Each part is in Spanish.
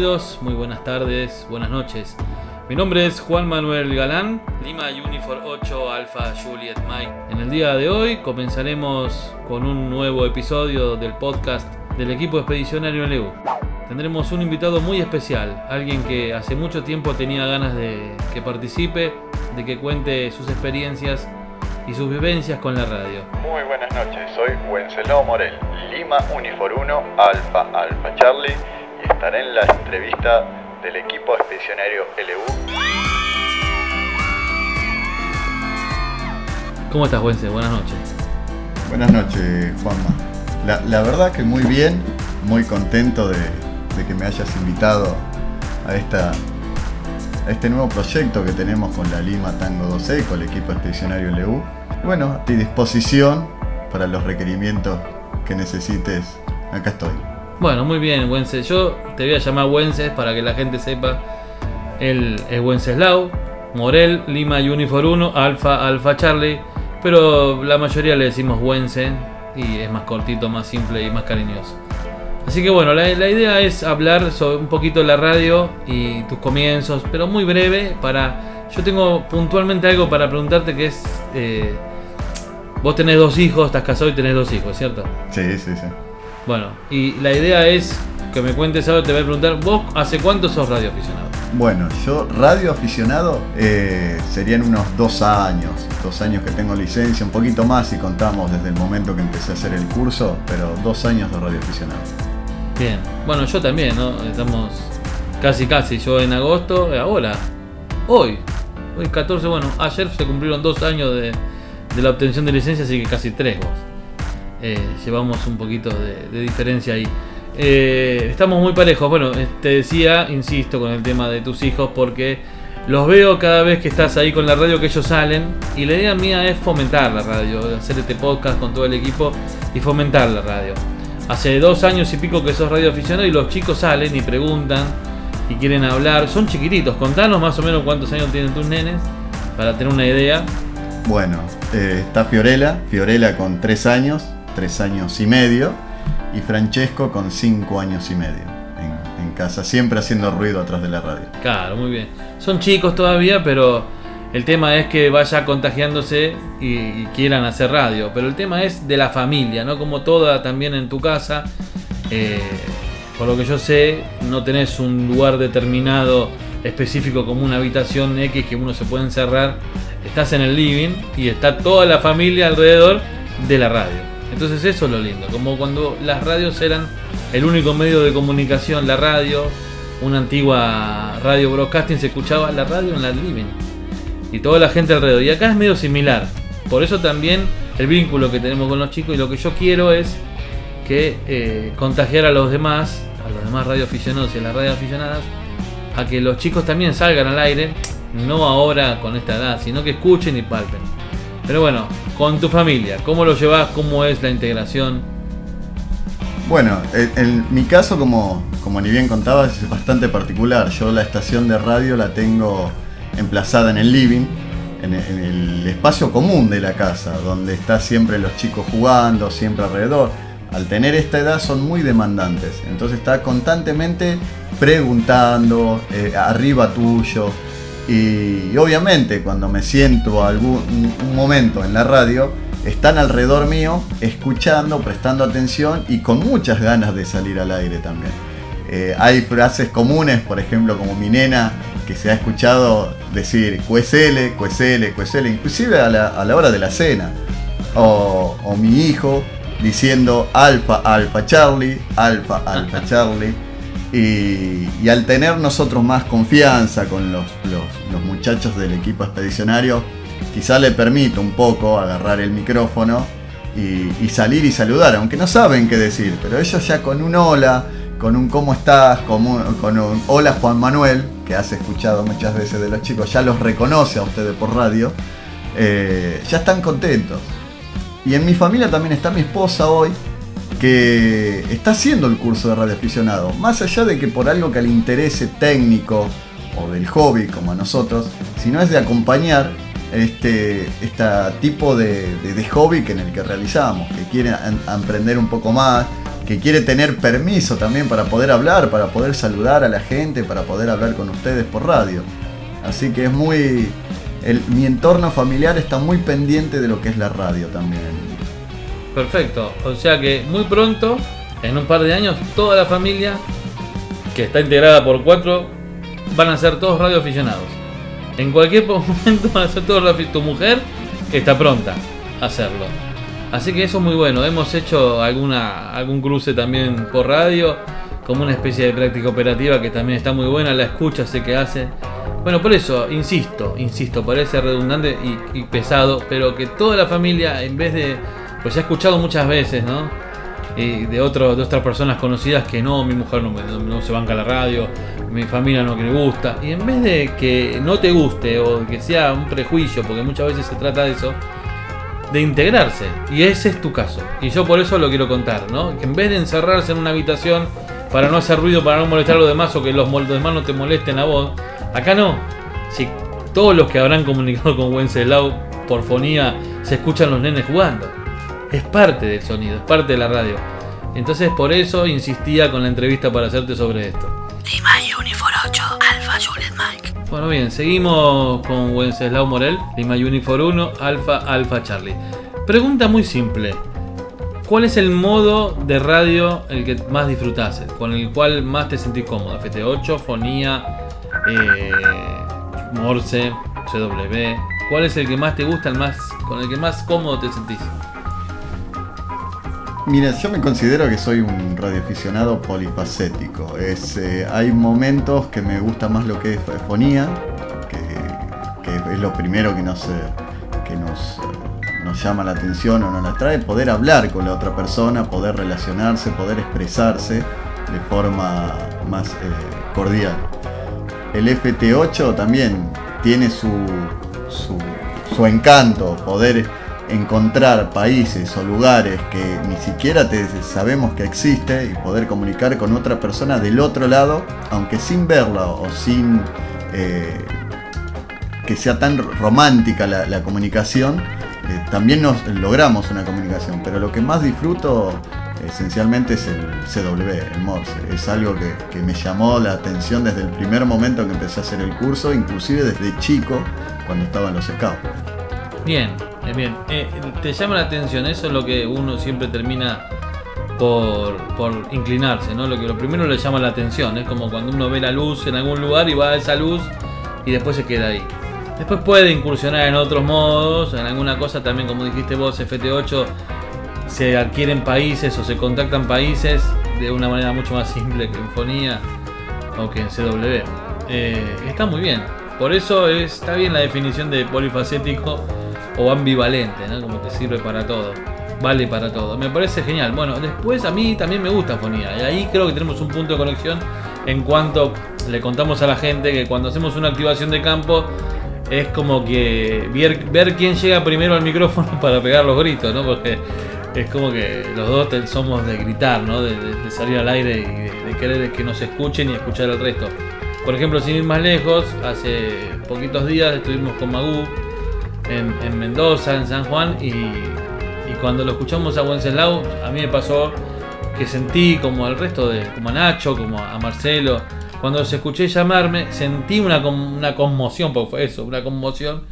bienvenidos, muy buenas tardes, buenas noches. Mi nombre es Juan Manuel Galán, Lima Unifor 8 Alpha Juliet Mike. En el día de hoy comenzaremos con un nuevo episodio del podcast del equipo expedicionario LEU. Tendremos un invitado muy especial, alguien que hace mucho tiempo tenía ganas de que participe, de que cuente sus experiencias y sus vivencias con la radio. Muy buenas noches, soy Wenceslao Morel, Lima Unifor 1 Alpha Alpha Charlie y estaré en la entrevista del equipo expedicionario LU. ¿Cómo estás, Wences? Buenas noches. Buenas noches, Juanma. La, la verdad que muy bien, muy contento de, de que me hayas invitado a, esta, a este nuevo proyecto que tenemos con la Lima Tango 12 con el equipo expedicionario LU. Y bueno, a tu disposición para los requerimientos que necesites. Acá estoy. Bueno, muy bien, Wences. Yo te voy a llamar Wences para que la gente sepa. Él es Wenceslao, Morel, Lima Unifor 1, Alfa, Alfa Charlie. Pero la mayoría le decimos Wences y es más cortito, más simple y más cariñoso. Así que bueno, la, la, idea es hablar sobre un poquito la radio y tus comienzos, pero muy breve para... Yo tengo puntualmente algo para preguntarte que es... Eh, vos tenés dos hijos, estás casado y tenés dos hijos, ¿cierto? Sí, sí, sí. Bueno, y la idea es que me cuentes ahora, te voy a preguntar, ¿vos hace cuánto sos radioaficionado? Bueno, yo radioaficionado eh, serían unos dos años, dos años que tengo licencia, un poquito más si contamos desde el momento que empecé a hacer el curso, pero dos años de radioaficionado. Bien, bueno, yo también, ¿no? Estamos casi, casi, yo en agosto, ahora, hoy, hoy 14, bueno, ayer se cumplieron dos años de, de la obtención de licencia, así que casi tres vos. Eh, llevamos un poquito de, diferencia ahí. Eh, estamos muy parejos. Bueno, te decía, insisto con el tema de tus hijos, porque los veo cada vez que estás ahí con la radio que ellos salen. Y la idea mía es fomentar la radio, hacer este podcast con todo el equipo y fomentar la radio. Hace dos años y pico que sos radio aficionado y los chicos salen y preguntan y quieren hablar. Son chiquititos, contanos más o menos cuántos años tienen tus nenes para tener una idea. Bueno, eh, está Fiorella, Fiorella con tres años, tres años y medio, y Francesco con cinco años y medio en, casa, siempre haciendo ruido atrás de la radio. Claro, muy bien. Son chicos todavía, pero el tema es que vaya contagiándose y, y quieran hacer radio. Pero el tema es de la familia, ¿no? Como toda también en tu casa. Eh, por lo que yo sé, no tenés un lugar determinado específico como una habitación X que uno se puede encerrar. Estás en el living y está toda la familia alrededor de la radio. Entonces eso es lo lindo, como cuando las radios eran el único medio de comunicación, la radio, una antigua radio broadcasting se escuchaba la radio en la living y toda la gente alrededor. Y acá es medio similar. Por eso también el vínculo que tenemos con los chicos y lo que yo quiero es que eh, contagiar a los demás, a los demás radioaficionados y a las radioaficionadas, a que los chicos también salgan al aire, no ahora con esta edad, sino que escuchen y palpen. Pero bueno, con tu familia, ¿cómo lo llevas? ¿Cómo es la integración? Bueno, en, mi caso, como, como ni bien contabas, es bastante particular. Yo la estación de radio la tengo emplazada en el living, en el, espacio común de la casa, donde está siempre los chicos jugando, siempre alrededor. Al tener esta edad son muy demandantes, entonces está constantemente preguntando, eh, arriba tuyo, y, obviamente cuando me siento algún un momento en la radio, están alrededor mío escuchando, prestando atención y con muchas ganas de salir al aire también. Eh, hay frases comunes, por ejemplo, como mi nena, que se ha escuchado decir cuesele, cuesele, cuesele, inclusive a la, a la hora de la cena. O, o mi hijo diciendo alfa, alfa, Charlie, alfa, alfa, Charlie. Y, al tener nosotros más confianza con los, los, muchachos del equipo expedicionario, quizá le permito un poco agarrar el micrófono y, y, salir y saludar, aunque no saben qué decir, pero ellos ya con un hola, con un cómo estás, con un, con un hola Juan Manuel, que has escuchado muchas veces de los chicos, ya los reconoce a ustedes por radio, eh, ya están contentos. Y en mi familia también está mi esposa hoy, que está haciendo el curso de radioaficionado, más allá de que por algo que le interese técnico o del hobby como a nosotros, sino es de acompañar este, este tipo de, de, hobby que en el que realizamos, que quieren aprender un poco más, que quiere tener permiso también para poder hablar, para poder saludar a la gente, para poder hablar con ustedes por radio. Así que es muy... mi entorno familiar está muy pendiente de lo que es la radio también. Perfecto. O sea que muy pronto, en un par de años, toda la familia, que está integrada por cuatro, van a ser todos radioaficionados. En cualquier momento van a ser todos radioaficionados. Tu mujer está pronta a hacerlo. Así que eso es muy bueno. Hemos hecho alguna, algún cruce también por radio, como una especie de práctica operativa que también está muy buena. La escucha sé que hace. Bueno, por eso, insisto, insisto, parece redundante y, pesado, pero que toda la familia, en vez de. Pues he escuchado muchas veces, ¿no? Y de, otro, de otras personas conocidas que no, mi mujer no, se banca la radio, mi familia no que le gusta. Y en vez de que no te guste o que sea un prejuicio, porque muchas veces se trata de eso, de integrarse. Y ese es tu caso. Y yo por eso lo quiero contar, ¿no? Que en vez de encerrarse en una habitación para no hacer ruido, para no molestar a los demás o que los, demás no te molesten a vos, acá no. Si todos los que habrán comunicado con Wenceslao por fonía se escuchan los nenes jugando. Es parte del sonido, es parte de la radio. Entonces por eso insistía con la entrevista para hacerte sobre esto. Bueno, bien, seguimos con Wenceslao Morel, Lima Unifor 1, Alfa, Alfa Charlie. Pregunta muy simple. ¿Cuál es el modo de radio el que más disfrutás? Con el cual más te sentís cómodo? FT8, Fonía, eh, Morse, CW. ¿Cuál es el que más te gusta, el más, con el que más cómodo te sentís? Mira, yo me considero que soy un radioaficionado polifacético. Es, eh, hay momentos que me gusta más lo que es fonía, que, es lo primero que nos, que nos, nos llama la atención o nos atrae, poder hablar con la otra persona, poder relacionarse, poder expresarse de forma más eh, cordial. El FT8 también tiene su, su, su encanto, poder encontrar países o lugares que ni siquiera te sabemos que existe y poder comunicar con otra persona del otro lado, aunque sin verla o sin eh, que sea tan romántica la, comunicación, eh, también nos logramos una comunicación. Pero lo que más disfruto esencialmente es el CW, el Morse. Es algo que, que me llamó la atención desde el primer momento que empecé a hacer el curso, inclusive desde chico, cuando estaba en los scouts. Bien, bien. Eh, te llama la atención, eso es lo que uno siempre termina por, inclinarse, ¿no? Lo que lo primero le llama la atención, es como cuando uno ve la luz en algún lugar y va a esa luz y después se queda ahí. Después puede incursionar en otros modos, en alguna cosa también, como dijiste vos, FT8 se adquieren países o se contactan países de una manera mucho más simple que en Fonía o que en CW. Eh, está muy bien. Por eso está bien la definición de polifacético o ambivalente, ¿no? Como que sirve para todo. Vale para todo. Me parece genial. Bueno, después a mí también me gusta Fonía. Y ahí creo que tenemos un punto de conexión en cuanto le contamos a la gente que cuando hacemos una activación de campo es como que ver, quién llega primero al micrófono para pegar los gritos, ¿no? Porque es como que los dos somos de gritar, ¿no? De, salir al aire y de, querer que nos escuchen y escuchar al resto. Por ejemplo, sin ir más lejos, hace poquitos días estuvimos con Magú en, Mendoza, en San Juan, y, cuando lo escuchamos a Wenceslao, a mí me pasó que sentí como al resto de, como a Nacho, como a Marcelo, cuando se escuché llamarme, sentí una, una conmoción, porque fue eso, una conmoción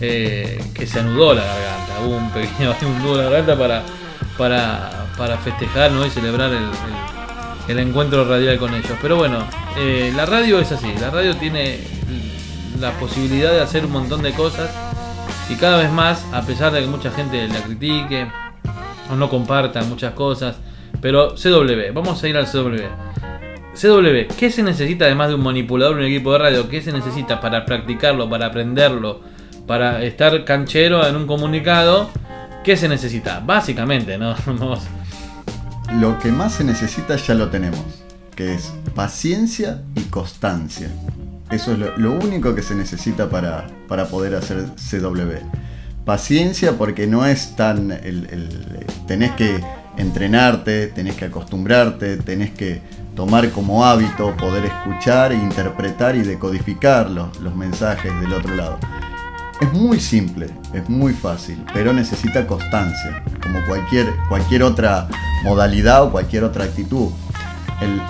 eh, que se anudó la garganta, hubo un pequeño un nudo en la garganta para, para, para festejar ¿no? y celebrar el, el, encuentro radial con ellos. Pero bueno, eh, la radio es así, la radio tiene la posibilidad de hacer un montón de cosas y cada vez más, a pesar de que mucha gente la critique o no comparta muchas cosas, pero CW, vamos a ir al CW. CW, ¿qué se necesita además de un manipulador un equipo de radio? ¿Qué se necesita para practicarlo, para aprenderlo, para estar canchero en un comunicado? ¿Qué se necesita? Básicamente, ¿no? Lo que más se necesita ya lo tenemos, que es paciencia y constancia. Eso es lo, único que se necesita para, poder hacer CW. Paciencia porque no es tan... El, tenés que entrenarte, tenés que acostumbrarte, tenés que tomar como hábito poder escuchar, interpretar y decodificar los, los mensajes del otro lado. Es muy simple, es muy fácil, pero necesita constancia, como cualquier, cualquier otra modalidad o cualquier otra actitud. El,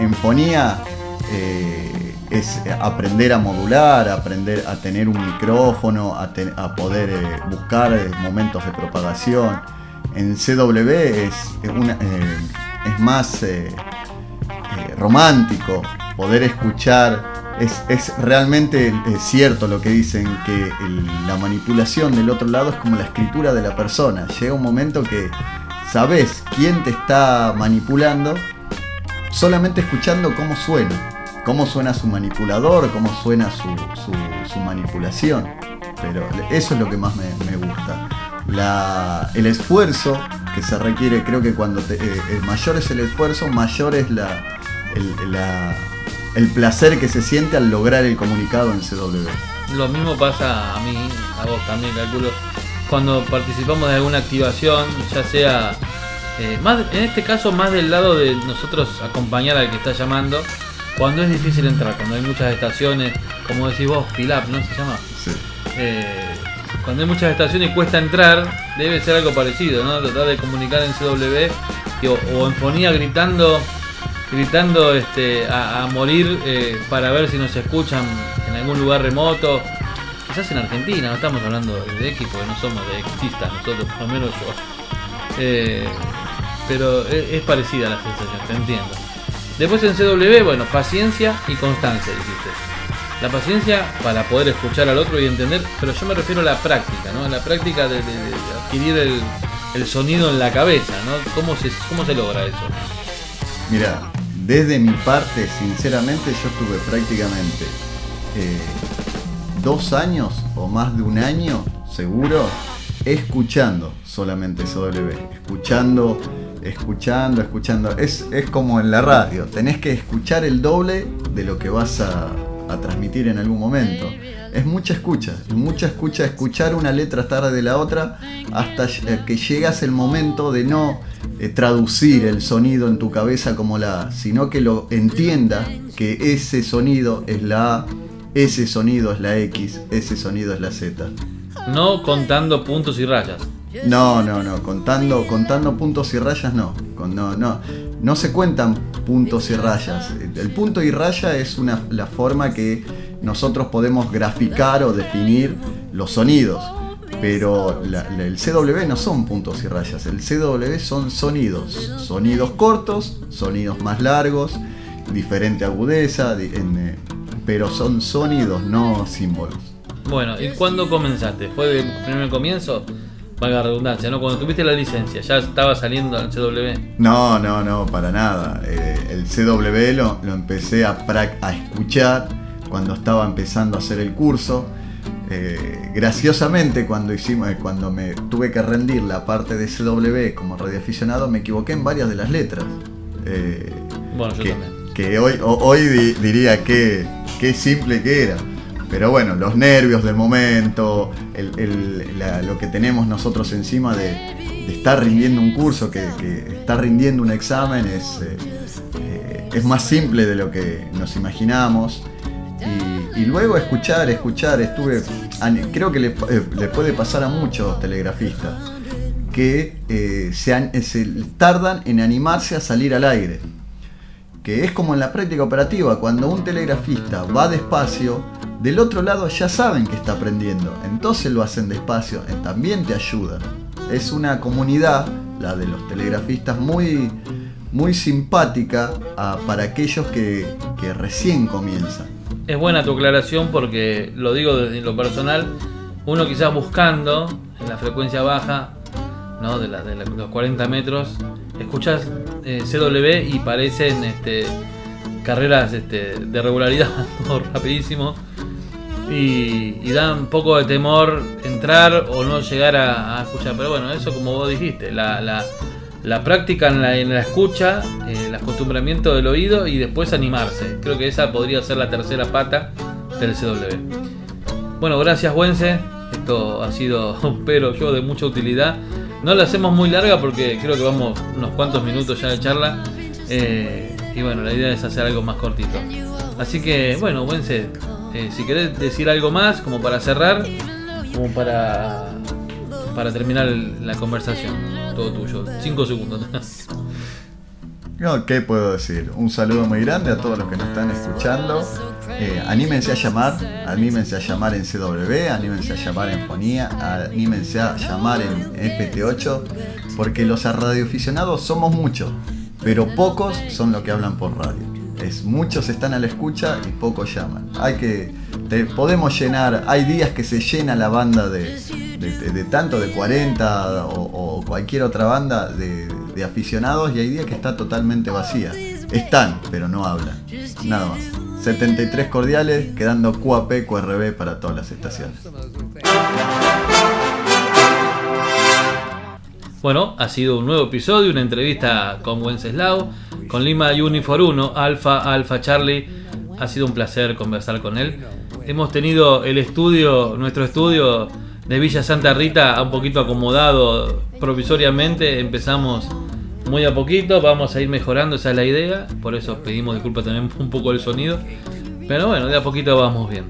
en fonía es aprender a modular, aprender a tener un micrófono, a, poder buscar momentos de propagación. En CW es, es más romántico, poder escuchar es, realmente cierto lo que dicen, que la manipulación del otro lado es como la escritura de la persona. Llega un momento que sabes quién te está manipulando solamente escuchando cómo suena, cómo suena su manipulador, cómo suena su, manipulación. Pero eso es lo que más me, gusta. el esfuerzo que se requiere, creo que cuando eh, mayor es el esfuerzo, mayor es la, la el placer que se siente al lograr el comunicado en CW. Lo mismo pasa a mí, a vos también calculo, cuando participamos de alguna activación, ya sea, eh, más, en este caso más del lado de nosotros acompañar al que está llamando, cuando es difícil entrar, cuando hay muchas estaciones, como decís vos, Pilap, ¿no se llama? Sí. Eh, cuando hay muchas estaciones y cuesta entrar, debe ser algo parecido, ¿no? Tratar de comunicar en CW o en fonía gritando gritando este, a, morir eh, para ver si nos escuchan en algún lugar remoto. Quizás en Argentina, no estamos hablando de X porque no somos de Xistas, nosotros, por lo menos yo. Eh, pero es, parecida la sensación, te entiendo. Después en CW, bueno, paciencia y constancia, dijiste. La paciencia para poder escuchar al otro y entender, pero yo me refiero a la práctica, ¿no? A la práctica de, adquirir el, el, sonido en la cabeza, ¿no? ¿Cómo se, cómo se logra eso? Mira, desde mi parte, sinceramente, yo estuve prácticamente eh, dos años o más de un año, seguro, escuchando solamente SW. Escuchando, escuchando, escuchando. Es, es como en la radio, tenés que escuchar el doble de lo que vas a, transmitir en algún momento. Es mucha escucha, es mucha escucha, escuchar una letra tarde de la otra hasta que llegas el momento de no eh, traducir el sonido en tu cabeza como la A, sino que lo entienda que ese sonido es la A, ese sonido es la X, ese sonido es la Z. No contando puntos y rayas. No, no, no, contando, contando puntos y rayas no. No, no, no se cuentan puntos y rayas. El punto y raya es una, la forma que nosotros podemos graficar o definir los sonidos. Pero el CW no son puntos y rayas, el CW son sonidos. Sonidos cortos, sonidos más largos, diferente agudeza, eh, pero son sonidos, no símbolos. Bueno, ¿y cuándo comenzaste? ¿Fue de primer comienzo? Valga la redundancia, ¿no? Cuando tuviste la licencia, ¿ya estaba saliendo el CW? No, no, no, para nada. Eh, el CW lo, lo empecé a, a escuchar cuando estaba empezando a hacer el curso. Eh, graciosamente, cuando, hicimos, eh, cuando me tuve que rendir la parte de CW como radioaficionado, me equivoqué en varias de las letras. bueno, yo también. Que hoy, hoy diría que, que simple que era. Pero bueno, los nervios del momento, lo que tenemos nosotros encima de, estar rindiendo un curso, que, estar rindiendo un examen es, eh, eh, es más simple de lo que nos imaginamos. Y, luego escuchar, escuchar, estuve, creo que le, eh, puede pasar a muchos telegrafistas que se tardan en animarse a salir al aire que es como en la práctica operativa, cuando un telegrafista va despacio, del otro lado ya saben que está aprendiendo, entonces lo hacen despacio, también te ayudan. Es una comunidad, la de los telegrafistas, muy, muy simpática ah, para aquellos que, recién comienzan. Es buena tu aclaración porque lo digo desde lo personal, uno quizás buscando en la frecuencia baja, ¿no? de, los 40 metros, escuchas eh, CW y parecen este, carreras este, de regularidad, rapidísimo y, da un poco de temor entrar o no llegar a, escuchar. Pero bueno, eso como vos dijiste, la, la, práctica en la, en la escucha, eh, el acostumbramiento del oído y después animarse. Creo que esa podría ser la tercera pata del CW. Bueno, gracias Wense. Esto ha sido, pero yo, de mucha utilidad. No la hacemos muy larga porque creo que vamos unos cuantos minutos ya de charla. Eh, y bueno, la idea es hacer algo más cortito. Así que, bueno, Wense, eh, si querés decir algo más, como para cerrar, como para, para terminar la conversación. todo tuyo. Cinco segundos. No, ¿qué puedo decir? Un saludo muy grande a todos los que nos están escuchando. Eh, anímense a llamar, anímense a llamar en CW, anímense a llamar en Fonía, anímense a llamar en FT8, porque los radioaficionados somos muchos, pero pocos son los que hablan por radio. Es, muchos están a la escucha y pocos llaman. Hay que, podemos llenar, hay días que se llena la banda de, de, tanto de 40 o, cualquier otra banda de, aficionados y hay días que está totalmente vacía. Están, pero no hablan. Nada más. 73 cordiales, quedando QAP, QRB para todas las estaciones. Bueno, ha sido un nuevo episodio, una entrevista con Wenceslao, con Lima Unifor 1, Alfa, Alfa Charlie. Ha sido un placer conversar con él. Hemos tenido el estudio, nuestro estudio de Villa Santa Rita un poquito acomodado provisoriamente. Empezamos muy a poquito, vamos a ir mejorando, esa es la idea. Por eso pedimos disculpas también un poco del sonido. Pero bueno, de a poquito vamos bien.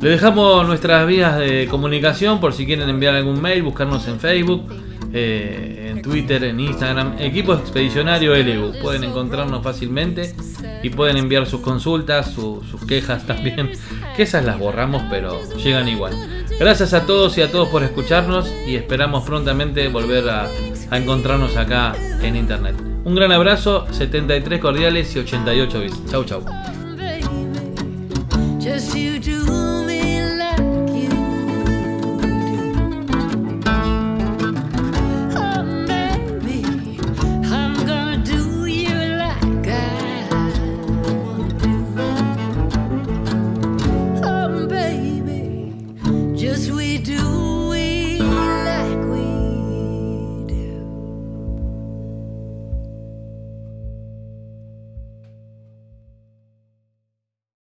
Le dejamos nuestras vías de comunicación por si quieren enviar algún mail, buscarnos en Facebook, eh, en Twitter, en Instagram. Equipo Expedicionario LU. Pueden encontrarnos fácilmente y pueden enviar sus consultas, sus quejas también. Que esas las borramos, pero llegan igual. Gracias a todos y a todos por escucharnos y esperamos prontamente volver a, encontrarnos acá en internet. Un gran abrazo, 73 cordiales y 88 bits. Chau chau.